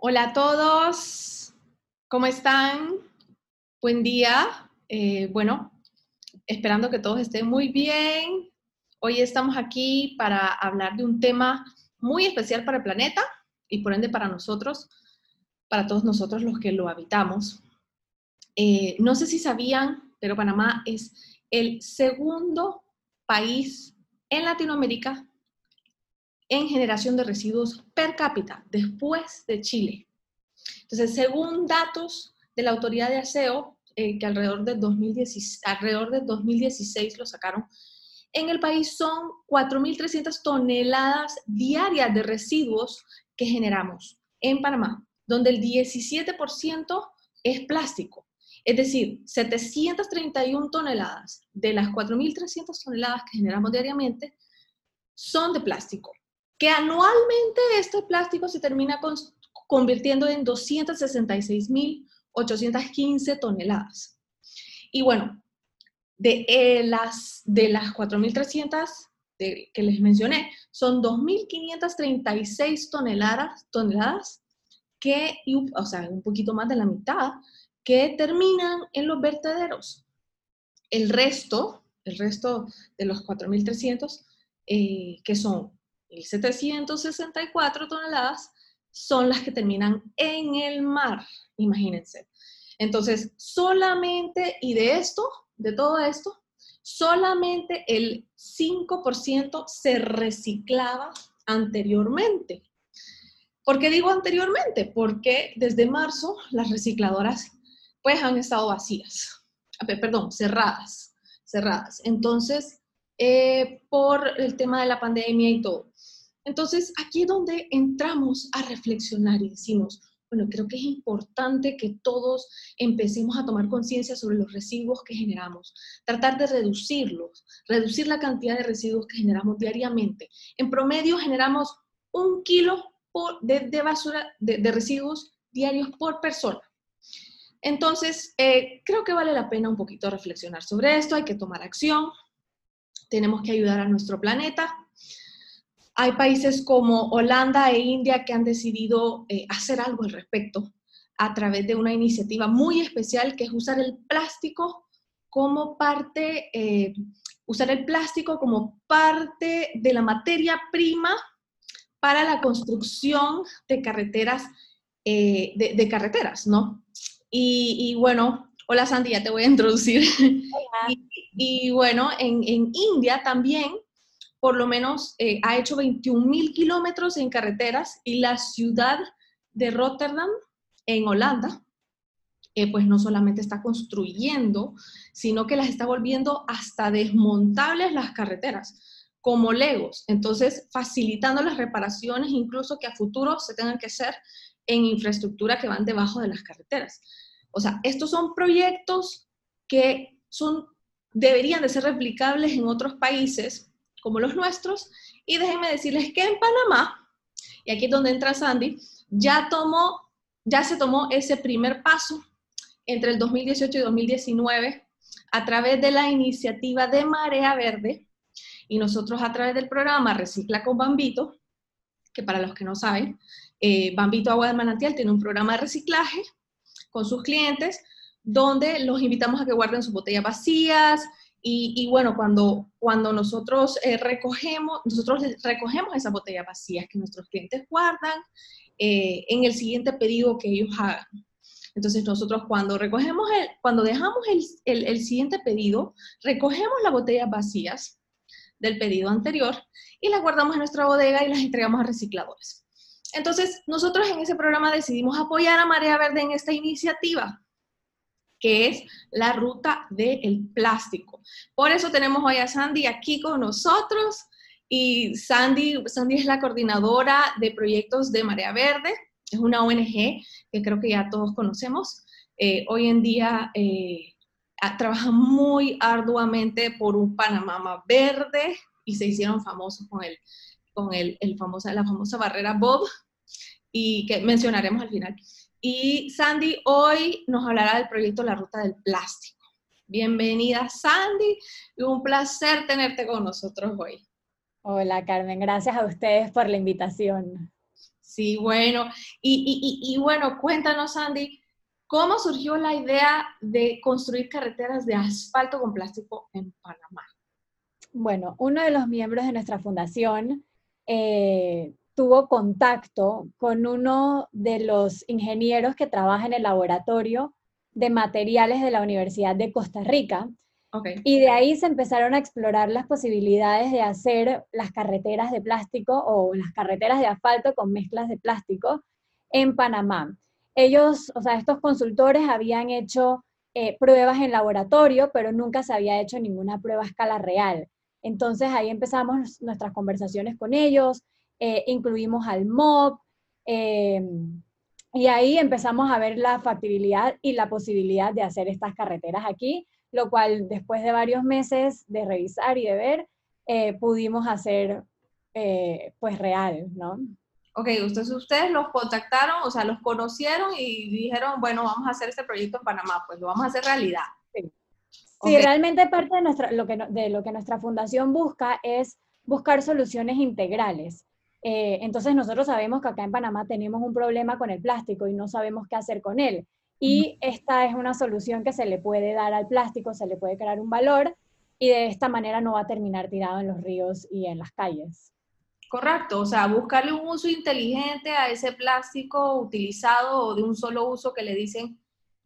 Hola a todos, ¿cómo están? Buen día. Eh, bueno, esperando que todos estén muy bien. Hoy estamos aquí para hablar de un tema muy especial para el planeta y por ende para nosotros, para todos nosotros los que lo habitamos. Eh, no sé si sabían, pero Panamá es el segundo país en Latinoamérica en generación de residuos per cápita, después de Chile. Entonces, según datos de la Autoridad de Aseo, eh, que alrededor de, 2016, alrededor de 2016 lo sacaron, en el país son 4.300 toneladas diarias de residuos que generamos en Panamá, donde el 17% es plástico. Es decir, 731 toneladas de las 4.300 toneladas que generamos diariamente son de plástico que anualmente este plástico se termina convirtiendo en 266.815 toneladas. Y bueno, de eh, las, de las 4.300 que les mencioné, son 2.536 toneladas, toneladas que, o sea, un poquito más de la mitad, que terminan en los vertederos. El resto, el resto de los 4.300, eh, que son 1.764 toneladas son las que terminan en el mar, imagínense. Entonces, solamente, y de esto, de todo esto, solamente el 5% se reciclaba anteriormente. ¿Por qué digo anteriormente? Porque desde marzo las recicladoras pues han estado vacías, perdón, cerradas, cerradas. Entonces, eh, por el tema de la pandemia y todo. Entonces, aquí es donde entramos a reflexionar y decimos, bueno, creo que es importante que todos empecemos a tomar conciencia sobre los residuos que generamos, tratar de reducirlos, reducir la cantidad de residuos que generamos diariamente. En promedio generamos un kilo de, basura, de, residuos diarios por persona. Entonces, eh, creo que vale la pena un poquito reflexionar sobre esto, hay que tomar acción, tenemos que ayudar a nuestro planeta hay países como Holanda e India que han decidido eh, hacer algo al respecto a través de una iniciativa muy especial que es usar el plástico como parte, eh, usar el plástico como parte de la materia prima para la construcción de carreteras, eh, de, carreteras, ¿no? Y, bueno, hola Sandy, ya te voy a introducir. Y, bueno, en, en India también por lo menos eh, ha hecho 21 mil kilómetros en carreteras y la ciudad de Rotterdam, en Holanda, eh, pues no solamente está construyendo, sino que las está volviendo hasta desmontables las carreteras, como legos. Entonces, facilitando las reparaciones, incluso que a futuro se tengan que hacer en infraestructura que van debajo de las carreteras. O sea, estos son proyectos que son, deberían de ser replicables en otros países como los nuestros. Y déjenme decirles que en Panamá, y aquí es donde entra Sandy, ya, tomó, ya se tomó ese primer paso entre el 2018 y 2019 a través de la iniciativa de Marea Verde y nosotros a través del programa Recicla con Bambito, que para los que no saben, eh, Bambito Agua del Manantial tiene un programa de reciclaje con sus clientes donde los invitamos a que guarden sus botellas vacías, y, bueno, cuando, cuando nosotros eh, recogemos, nosotros recogemos esas botellas vacías que nuestros clientes guardan eh, en el siguiente pedido que ellos hagan. Entonces nosotros cuando recogemos, el, cuando dejamos el, el, siguiente pedido, recogemos las botellas vacías del pedido anterior y las guardamos en nuestra bodega y las entregamos a recicladores. Entonces nosotros en ese programa decidimos apoyar a Marea Verde en esta iniciativa que es la ruta del plástico. Por eso tenemos hoy a Sandy aquí con nosotros y Sandy, Sandy es la coordinadora de proyectos de Marea Verde, es una ONG que creo que ya todos conocemos. Eh, hoy en día eh, trabaja muy arduamente por un Panamá más verde y se hicieron famosos con, el, con el, el famosa, la famosa barrera Bob y que mencionaremos al final. Y Sandy hoy nos hablará del proyecto La Ruta del Plástico. Bienvenida Sandy, un placer tenerte con nosotros hoy. Hola Carmen, gracias a ustedes por la invitación. Sí, bueno. Y, bueno, cuéntanos, Andy, ¿cómo surgió la idea de construir carreteras de asfalto con plástico en Panamá? Bueno, uno de los miembros de nuestra fundación eh, tuvo contacto con uno de los ingenieros que trabaja en el laboratorio de materiales de la Universidad de Costa Rica. Y de ahí se empezaron a explorar las posibilidades de hacer las carreteras de plástico o las carreteras de asfalto con mezclas de plástico en Panamá. Ellos, o sea, estos consultores habían hecho eh, pruebas en laboratorio, pero nunca se había hecho ninguna prueba a escala real. Entonces ahí empezamos nuestras conversaciones con ellos, eh, incluimos al MOB, eh, y ahí empezamos a ver la factibilidad y la posibilidad de hacer estas carreteras aquí, lo cual después de varios meses de revisar y de ver, eh, pudimos hacer pues real, ¿no? Ok, ustedes, ustedes los contactaron, o sea, los conocieron y dijeron, bueno, vamos a hacer este proyecto en Panamá, pues lo vamos a hacer realidad. Sí, realmente parte de, nuestra, lo que, de lo que nuestra fundación busca es buscar soluciones integrales. Eh, entonces nosotros sabemos que acá en Panamá tenemos un problema con el plástico y no sabemos qué hacer con él. Y esta es una solución que se le puede dar al plástico, se le puede crear un valor y de esta manera no va a terminar tirado en los ríos y en las calles. Correcto, o sea, buscarle un uso inteligente a ese plástico utilizado o de un solo uso que le dicen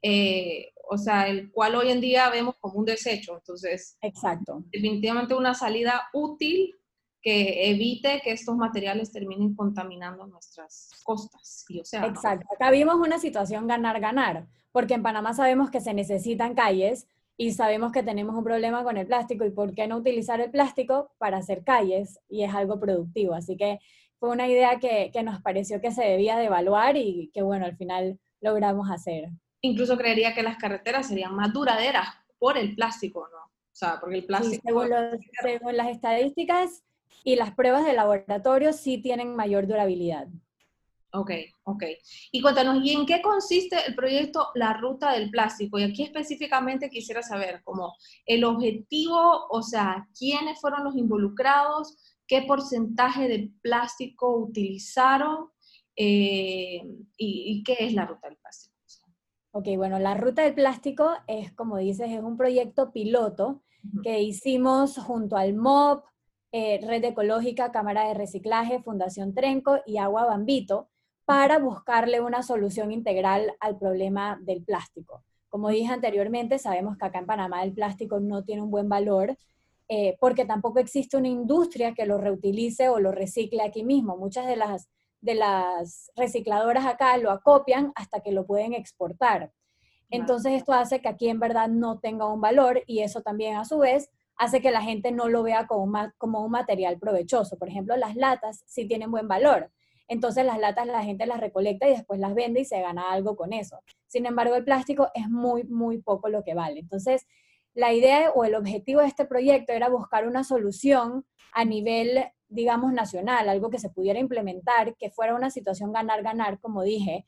eh, o sea, el cual hoy en día vemos como un desecho. Entonces, Exacto. definitivamente una salida útil que evite que estos materiales terminen contaminando nuestras costas y océanos. Exacto. Acá vimos una situación ganar-ganar, porque en Panamá sabemos que se necesitan calles y sabemos que tenemos un problema con el plástico y por qué no utilizar el plástico para hacer calles y es algo productivo. Así que fue una idea que, que nos pareció que se debía de evaluar y que bueno, al final logramos hacer incluso creería que las carreteras serían más duraderas por el plástico, ¿no? O sea, porque el plástico... según, las estadísticas y las pruebas de laboratorio sí tienen mayor durabilidad. Ok, ok. Y cuéntanos, ¿y en qué consiste el proyecto La Ruta del Plástico? Y aquí específicamente quisiera saber como el objetivo, o sea, quiénes fueron los involucrados, qué porcentaje de plástico utilizaron eh, y, y qué es la Ruta del Plástico. Ok, bueno, la ruta del plástico es, como dices, es un proyecto piloto que hicimos junto al MOP, eh, Red Ecológica, Cámara de Reciclaje, Fundación Trenco y Agua Bambito para buscarle una solución integral al problema del plástico. Como dije anteriormente, sabemos que acá en Panamá el plástico no tiene un buen valor eh, porque tampoco existe una industria que lo reutilice o lo recicle aquí mismo. Muchas de las de las recicladoras acá lo acopian hasta que lo pueden exportar. Entonces esto hace que aquí en verdad no tenga un valor y eso también a su vez hace que la gente no lo vea como, como un material provechoso. Por ejemplo, las latas sí tienen buen valor. Entonces las latas la gente las recolecta y después las vende y se gana algo con eso. Sin embargo, el plástico es muy, muy poco lo que vale. Entonces, la idea o el objetivo de este proyecto era buscar una solución a nivel digamos, nacional, algo que se pudiera implementar, que fuera una situación ganar-ganar, como dije,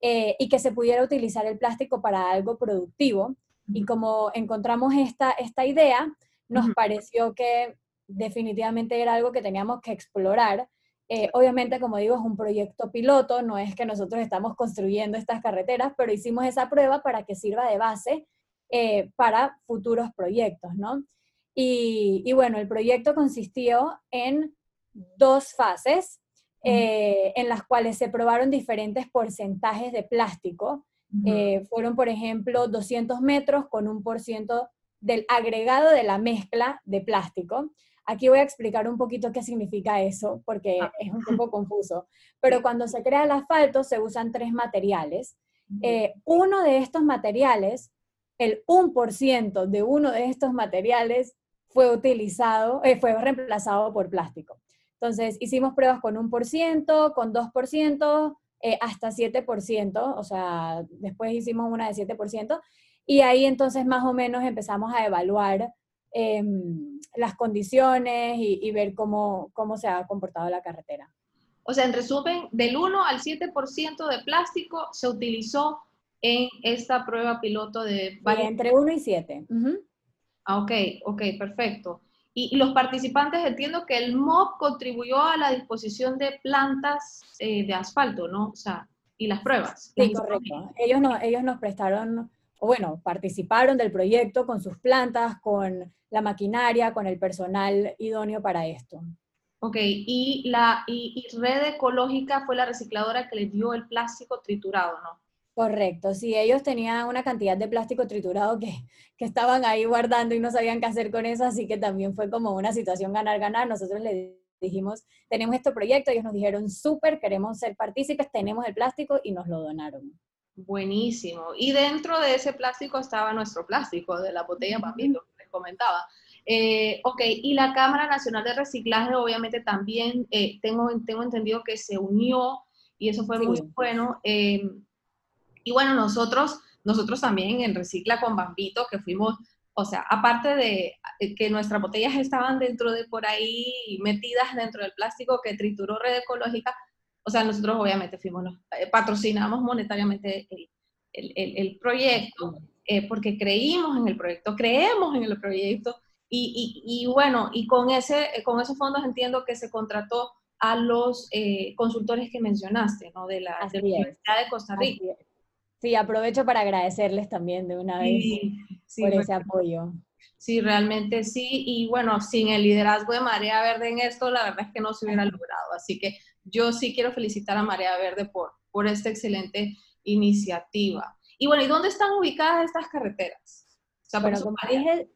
eh, y que se pudiera utilizar el plástico para algo productivo. Y como encontramos esta, esta idea, nos pareció que definitivamente era algo que teníamos que explorar. Eh, obviamente, como digo, es un proyecto piloto, no es que nosotros estamos construyendo estas carreteras, pero hicimos esa prueba para que sirva de base eh, para futuros proyectos, ¿no? Y, y, bueno, el proyecto consistió en dos fases eh, en las cuales se probaron diferentes porcentajes de plástico. Fueron, por ejemplo, 200 metros con un por ciento del agregado de la mezcla de plástico. Aquí voy a explicar un poquito qué significa eso, porque ah. es un poco confuso. Pero cuando se crea el asfalto se usan tres materiales. Eh, uno de estos materiales, el 1% de uno de estos materiales fue utilizado, fue reemplazado por plástico. Entonces, hicimos pruebas con un por ciento, con dos por ciento, eh, hasta 7%, o sea, después hicimos una de 7%, y ahí entonces más o menos empezamos a evaluar em, las condiciones y, ver cómo, cómo se ha comportado la carretera. O sea, en resumen, del 1 al 7% de plástico se utilizó en esta prueba piloto de... entre 1 y 7. Ah, ok, ok, perfecto. y, los participantes entiendo que el MOB contribuyó a la disposición de plantas eh, de asfalto, ¿no? O sea, y las pruebas. Sí, correcto. Ellos, no, ellos nos prestaron, o bueno, participaron del proyecto con sus plantas, con la maquinaria, con el personal idóneo para esto. Ok, y, la, y, y Red Ecológica fue la recicladora que les dio el plástico triturado, ¿no? Correcto, sí, ellos tenían una cantidad de plástico triturado que, que, estaban ahí guardando y no sabían qué hacer con eso, así que también fue como una situación ganar-ganar. Nosotros les dijimos, tenemos este proyecto, ellos nos dijeron, súper, queremos ser partícipes, tenemos el plástico y nos lo donaron. Buenísimo. Y dentro de ese plástico estaba nuestro plástico de la botella Papito, que les comentaba. Eh, ok, y la Cámara Nacional de Reciclaje obviamente también eh, tengo, tengo entendido que se unió y eso fue muy bueno. Eh, y bueno, nosotros, nosotros también en Recicla con Bambito, que fuimos, o sea, aparte de eh, que nuestras botellas estaban dentro de por ahí metidas dentro del plástico que trituró Red Ecológica, o sea, nosotros obviamente fuimos los, eh, patrocinamos monetariamente el, el, el, proyecto, eh, porque creímos en el proyecto, creemos en el proyecto, y, y, y, bueno, y con, ese, con esos fondos entiendo que se contrató a los consultores que mencionaste, ¿no? De la, de la Universidad de Costa Rica. Sí, aprovecho para agradecerles también de una vez por ese apoyo. Sí, realmente sí. Y bueno, sin el liderazgo de Marea Verde en esto, la verdad es que no se hubiera logrado. Así que yo sí quiero felicitar a Marea Verde por, por esta excelente iniciativa. Y bueno, ¿y dónde están ubicadas estas carreteras? bueno, como dije,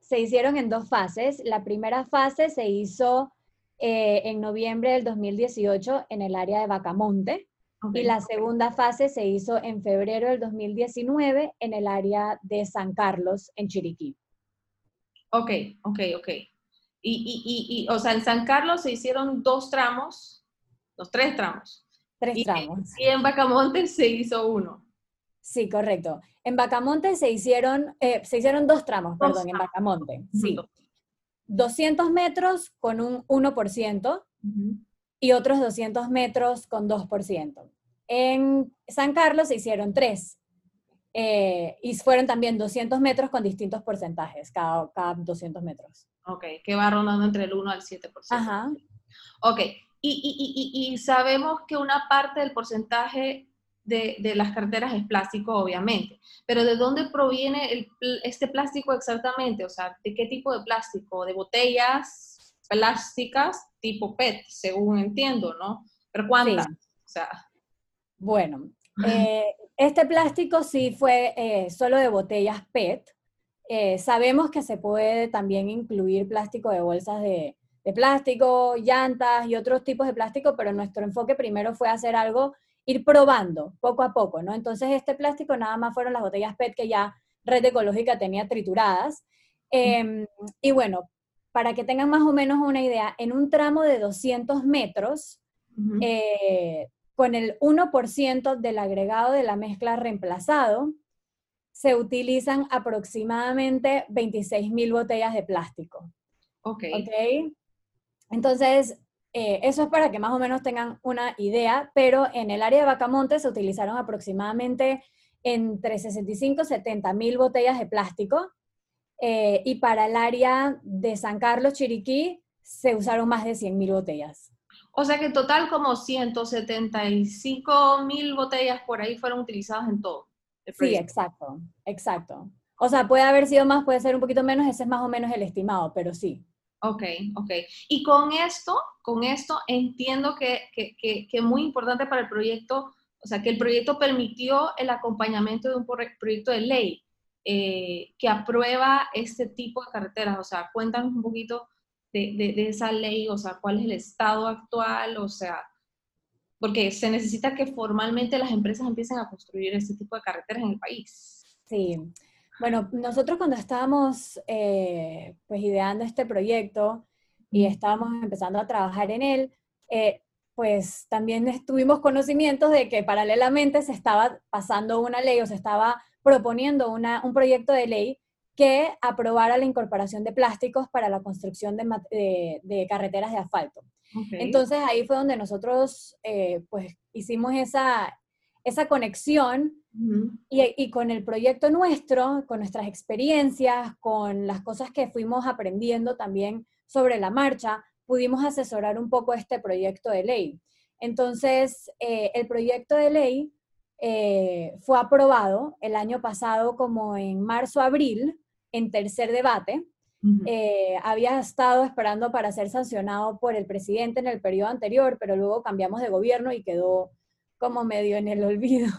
se hicieron en dos fases. La primera fase se hizo eh, en noviembre del 2018 en el área de Bacamonte. Y la segunda fase se hizo en febrero del 2019 en el área de San Carlos, en Chiriquí. Ok, ok, ok. Y, y, y, o sea, en San Carlos se hicieron dos tramos, los tres tramos. Tres tramos. Y en Bacamonte se hizo uno. Sí, correcto. En Bacamonte se hicieron, eh, se hicieron dos tramos, perdón, en Bacamonte. Sí. 200 metros con un 1% y otros 200 metros con 2%. En San Carlos se hicieron tres. Eh, y fueron también 200 metros con distintos porcentajes, cada, cada 200 metros. Ok, que va rondando entre el 1 al 7%. Ajá. Ok, y, y, y, y sabemos que una parte del porcentaje de, de, las carteras es plástico, obviamente, pero ¿de dónde proviene el, este plástico exactamente? O sea, ¿de qué tipo de plástico? ¿De botellas plásticas tipo PET, según entiendo, ¿no? Pero ¿cuántas? O sea, bueno, eh, este plástico sí fue eh, solo de botellas PET. Eh, sabemos que se puede también incluir plástico de bolsas de, plástico, llantas y otros tipos de plástico, pero nuestro enfoque primero fue hacer algo, ir probando poco a poco, ¿no? Entonces este plástico nada más fueron las botellas PET que ya Red Ecológica tenía trituradas. Em, y bueno, para que tengan más o menos una idea, en un tramo de 200 metros, con el 1% del agregado de la mezcla reemplazado, se utilizan aproximadamente 26.000 botellas de plástico. Ok. okay? Entonces, eh, eso es para que más o menos tengan una idea, pero en el área de Bacamonte se utilizaron aproximadamente entre 65 y 70 mil botellas de plástico, eh, y para el área de San Carlos, Chiriquí, se usaron más de 100 mil botellas. O sea que en total como 175 mil botellas por ahí fueron utilizadas en todo. Sí, exacto, exacto. O sea, puede haber sido más, puede ser un poquito menos, ese es más o menos el estimado, pero sí. Ok, ok. Y con esto, con esto entiendo que, que, que, que muy importante para el proyecto, o sea, que el proyecto permitió el acompañamiento de un proyecto de ley eh, que aprueba este tipo de carreteras. O sea, cuéntanos un poquito de, esa ley, o sea, cuál es el estado actual, o sea, porque se necesita que formalmente las empresas empiecen a construir este tipo de carreteras en el país. Sí, bueno, nosotros cuando estábamos eh, pues ideando este proyecto y estábamos empezando a trabajar en él, eh, pues también tuvimos conocimientos de que paralelamente se estaba pasando una ley o se estaba proponiendo una, un proyecto de ley que aprobara la incorporación de plásticos para la construcción de, de, carreteras de asfalto. Entonces ahí fue donde nosotros eh, pues hicimos esa, esa conexión y, y, con el proyecto nuestro, con nuestras experiencias, con las cosas que fuimos aprendiendo también sobre la marcha, pudimos asesorar un poco este proyecto de ley. Entonces, eh, el proyecto de ley eh, fue aprobado el año pasado como en marzo-abril, en tercer debate. Eh, había estado esperando para ser sancionado por el presidente en el periodo anterior, pero luego cambiamos de gobierno y quedó como medio en el olvido.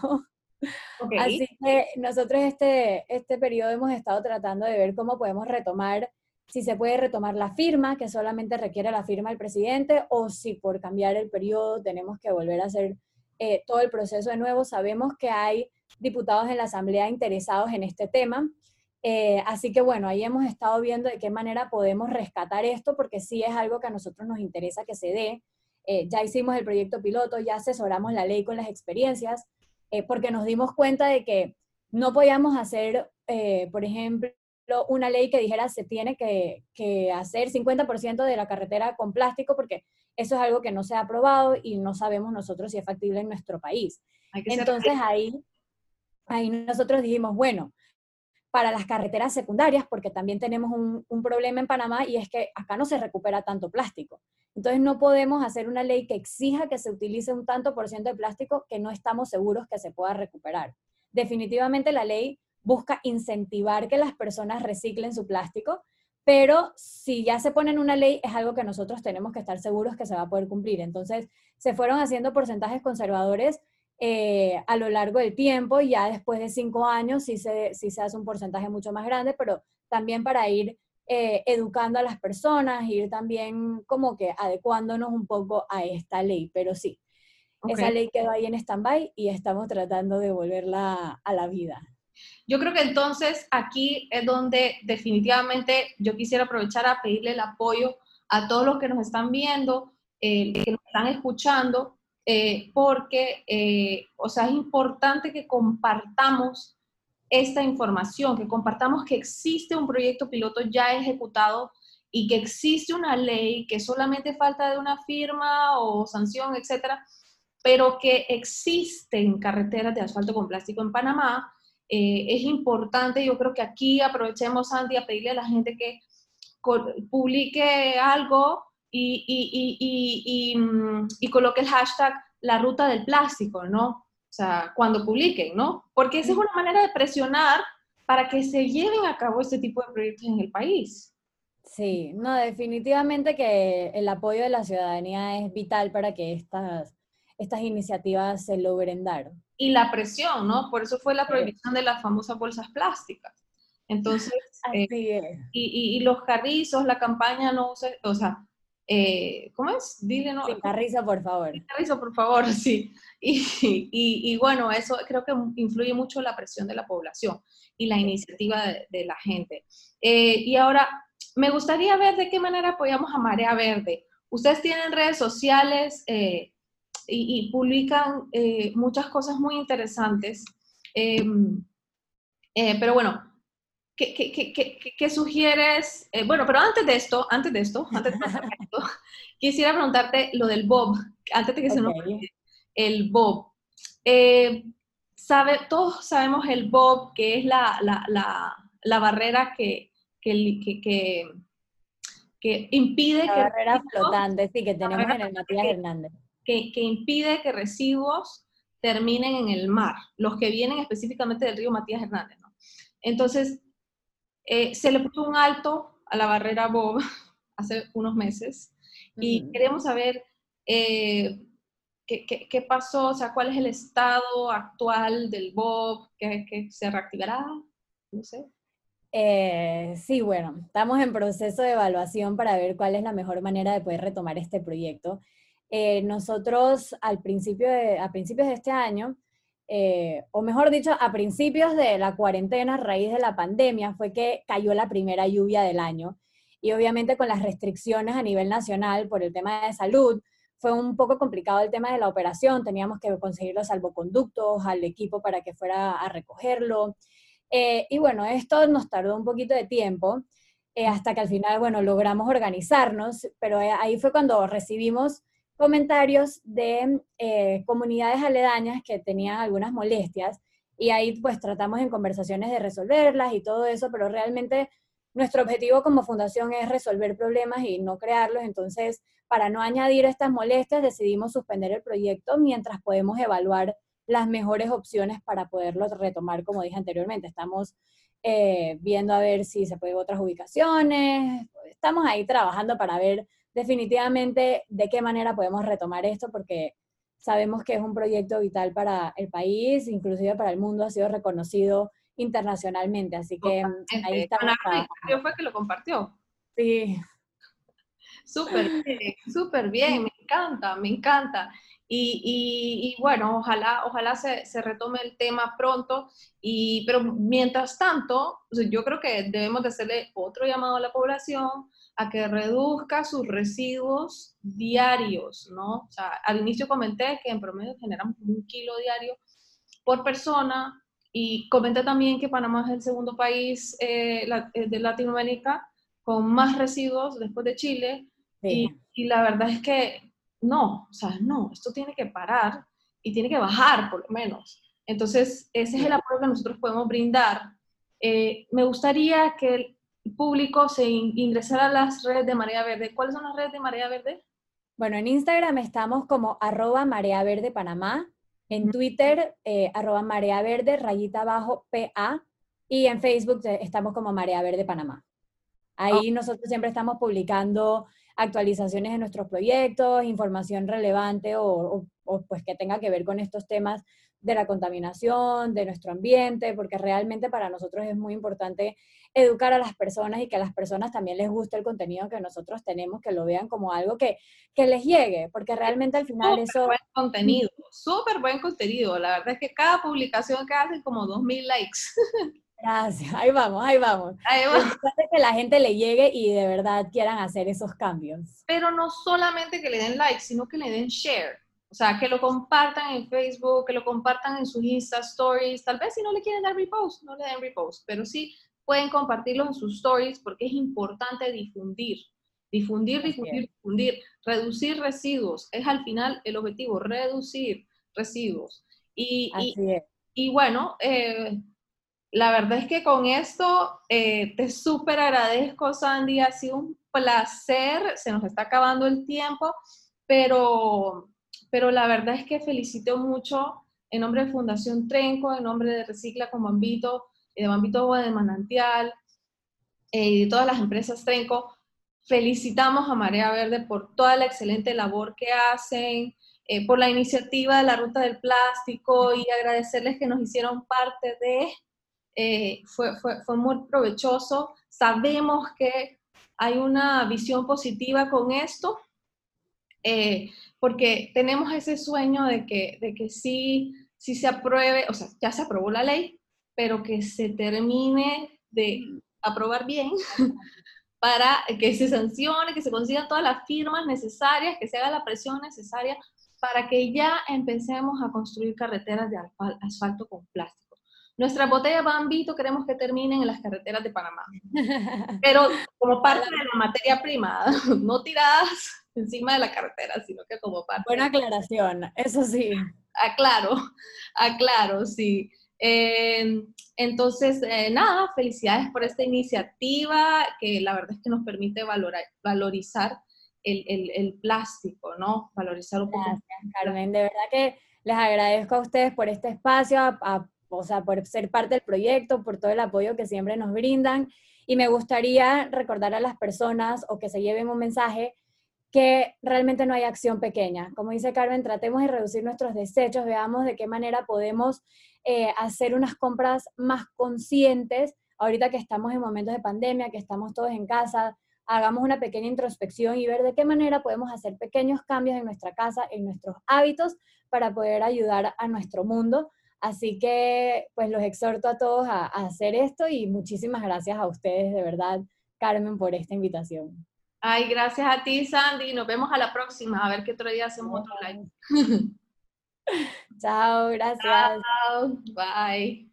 Así que nosotros este, este periodo hemos estado tratando de ver cómo podemos retomar si se puede retomar la firma, que solamente requiere la firma del presidente, o si por cambiar el periodo tenemos que volver a hacer eh, todo el proceso de nuevo. Sabemos que hay diputados en la Asamblea interesados en este tema. Eh, así que bueno, ahí hemos estado viendo de qué manera podemos rescatar esto, porque sí es algo que a nosotros nos interesa que se dé. Eh, ya hicimos el proyecto piloto, ya asesoramos la ley con las experiencias, porque nos dimos cuenta de que no podíamos hacer, por ejemplo, una ley que dijera se tiene que, que hacer 50% de la carretera con plástico porque eso es algo que no se ha aprobado y no sabemos nosotros si es factible en nuestro país. Entonces ahí, ahí nosotros dijimos, bueno, para las carreteras secundarias, porque también tenemos un, un, problema en Panamá y es que acá no se recupera tanto plástico. Entonces no podemos hacer una ley que exija que se utilice un tanto por ciento de plástico que no estamos seguros que se pueda recuperar. Definitivamente la ley busca incentivar que las personas reciclen su plástico, pero si ya se pone en una ley es algo que nosotros tenemos que estar seguros que se va a poder cumplir. Entonces, se fueron haciendo porcentajes conservadores eh, a lo largo del tiempo, y ya después de cinco años sí se, sí se hace un porcentaje mucho más grande, pero también para ir eh, educando a las personas, ir también como que adecuándonos un poco a esta ley, pero sí, esa ley quedó ahí en stand-by y estamos tratando de volverla a la vida. Yo creo que entonces aquí es donde definitivamente yo quisiera aprovechar a pedirle el apoyo a todos los que nos están viendo, eh, que nos están escuchando, eh, porque, eh, o sea, es importante que compartamos esta información, que compartamos que existe un proyecto piloto ya ejecutado y que existe una ley que solamente falta de una firma o sanción, etcétera, pero que existen carreteras de asfalto con plástico en Panamá eh, es importante, yo creo que aquí aprovechemos, Andy, a pedirle a la gente que publique algo y, y, y, mm, y, coloque el hashtag la ruta del plástico, ¿no? O sea, cuando publiquen, ¿no? Porque esa es una manera de presionar para que se lleven a cabo este tipo de proyectos en el país. Sí, no, definitivamente que el apoyo de la ciudadanía es vital para que estas, estas iniciativas se logren dar y la presión, ¿no? Por eso fue la prohibición de las famosas bolsas plásticas. Entonces, eh, y, y, los carrizos, la campaña no usa, o sea, eh, ¿cómo es? Dile, no. Carrizo, por favor. Carrizo, por favor, sí. Y, y, bueno, eso creo que influye mucho la presión de la población y la iniciativa de, la gente. Eh, y ahora, me gustaría ver de qué manera apoyamos a Marea Verde. Ustedes tienen redes sociales, y, publican eh, muchas cosas muy interesantes. Em, eh, pero bueno, ¿qué, qué, qué, qué sugieres? Eh, bueno, pero antes de esto, antes de esto, antes de esto, quisiera preguntarte lo del Bob, antes de que se nos el Bob. sabe, todos sabemos el Bob, que es la, la, la, la barrera que, que, que, que impide la que... barrera flotante, sí, que tenemos en el Matías Hernández que, impide que residuos terminen en el mar, los que vienen específicamente del río Matías Hernández. Entonces, eh, se le puso un alto a la barrera Bob hace unos meses y queremos saber eh, qué, pasó, o sea, cuál es el estado actual del Bob, que, se reactivará, no sé. Eh, sí, bueno, estamos en proceso de evaluación para ver cuál es la mejor manera de poder retomar este proyecto. Eh, nosotros al principio de, a principios de este año, eh, o mejor dicho, a principios de la cuarentena a raíz de la pandemia, fue que cayó la primera lluvia del año. Y obviamente con las restricciones a nivel nacional por el tema de salud, fue un poco complicado el tema de la operación, teníamos que conseguir los salvoconductos al equipo para que fuera a recogerlo. Eh, y bueno, esto nos tardó un poquito de tiempo, hasta que al final, bueno, logramos organizarnos, pero ahí fue cuando recibimos comentarios de eh, comunidades aledañas que tenían algunas molestias y ahí pues tratamos en conversaciones de resolverlas y todo eso, pero realmente nuestro objetivo como fundación es resolver problemas y no crearlos, entonces para no añadir estas molestias decidimos suspender el proyecto mientras podemos evaluar las mejores opciones para poderlo retomar, como dije anteriormente. Estamos eh, viendo a ver si se puede otras ubicaciones, estamos ahí trabajando para ver definitivamente de qué manera podemos retomar esto, porque sabemos que es un proyecto vital para el país, inclusive para el mundo, ha sido reconocido internacionalmente, así que ahí estamos. Yo fue que lo compartió. Sí. Súper bien, súper bien, me encanta, me encanta. Y, bueno, ojalá, ojalá se, se, retome el tema pronto, y, pero mientras tanto, yo creo que debemos de hacerle otro llamado a la población a que reduzca sus residuos diarios, ¿no? O sea, al inicio comenté que en promedio generamos un kilo diario por persona, y comenté también que Panamá es el segundo país eh, eh, de Latinoamérica con más residuos después de Chile. Y, y, la verdad es que no, o sea, no, esto tiene que parar y tiene que bajar por lo menos. Entonces, ese es el apoyo que nosotros podemos brindar. Eh, me gustaría que público se ingresara a las redes de Marea Verde. ¿Cuáles son las redes de Marea Verde? Bueno, en Instagram estamos como arroba Marea Verde Panamá, en Twitter eh, arroba Marea Verde, rayita abajo PA, y en Facebook estamos como Marea Verde Panamá. Ahí nosotros siempre estamos publicando actualizaciones de nuestros proyectos, información relevante o, pues que tenga que ver con estos temas de la contaminación, de nuestro ambiente, porque realmente para nosotros es muy importante educar a las personas y que a las personas también les guste el contenido que nosotros tenemos, que lo vean como algo que, que les llegue, porque realmente al final super eso... buen contenido, súper buen contenido. La verdad es que cada publicación que hacen como 2.000 likes. Gracias, ahí vamos, ahí vamos. Ahí vamos. que la gente le llegue y de verdad quieran hacer esos cambios. Pero no solamente que le den like, sino que le den share. O sea, que lo compartan en Facebook, que lo compartan en sus Insta Stories. Tal vez si no le quieren dar repost, no le den repost, pero sí pueden compartirlo en sus stories porque es importante difundir. Difundir, difundir, difundir. Reducir residuos. Es al final el objetivo, reducir residuos. Y, Así y, es. y bueno, eh, la verdad es que con esto eh, te súper agradezco, Sandy. Ha sido un placer. Se nos está acabando el tiempo, pero, pero la verdad es que felicito mucho en nombre de Fundación Trenco, en nombre de Recicla con Bambito, de Bambito Agua de Manantial eh, y de todas las empresas Trenco. Felicitamos a Marea Verde por toda la excelente labor que hacen, eh, por la iniciativa de la Ruta del Plástico y agradecerles que nos hicieron parte de eh, fue, fue, fue, muy provechoso. Sabemos que hay una visión positiva con esto, eh, porque tenemos ese sueño de que, de que sí, sí se apruebe, o sea, ya se aprobó la ley, pero que se termine de aprobar bien para que se sancione, que se consigan todas las firmas necesarias, que se haga la presión necesaria para que ya empecemos a construir carreteras de asfalto con plástico. Nuestras botellas Bambito queremos que terminen en las carreteras de Panamá, pero como parte de la materia prima, no tiradas encima de la carretera, sino que como parte. Buena aclaración, eso sí. Aclaro, aclaro, sí. Eh, entonces, eh, nada, felicidades por esta iniciativa que la verdad es que nos permite valorar, valorizar el, el, el, plástico, ¿no? Valorizar un poco. Gracias, Carmen. De verdad que les agradezco a ustedes por este espacio, a, o sea, por ser parte del proyecto, por todo el apoyo que siempre nos brindan. Y me gustaría recordar a las personas o que se lleven un mensaje que realmente no hay acción pequeña. Como dice Carmen, tratemos de reducir nuestros desechos, veamos de qué manera podemos eh, hacer unas compras más conscientes. Ahorita que estamos en momentos de pandemia, que estamos todos en casa, hagamos una pequeña introspección y ver de qué manera podemos hacer pequeños cambios en nuestra casa, en nuestros hábitos, para poder ayudar a nuestro mundo Así que pues los exhorto a todos a, hacer esto y muchísimas gracias a ustedes, de verdad, Carmen, por esta invitación. Ay, gracias a ti, Sandy. Nos vemos a la próxima. A ver qué otro día hacemos otro live. Chao, gracias. Chao, bye.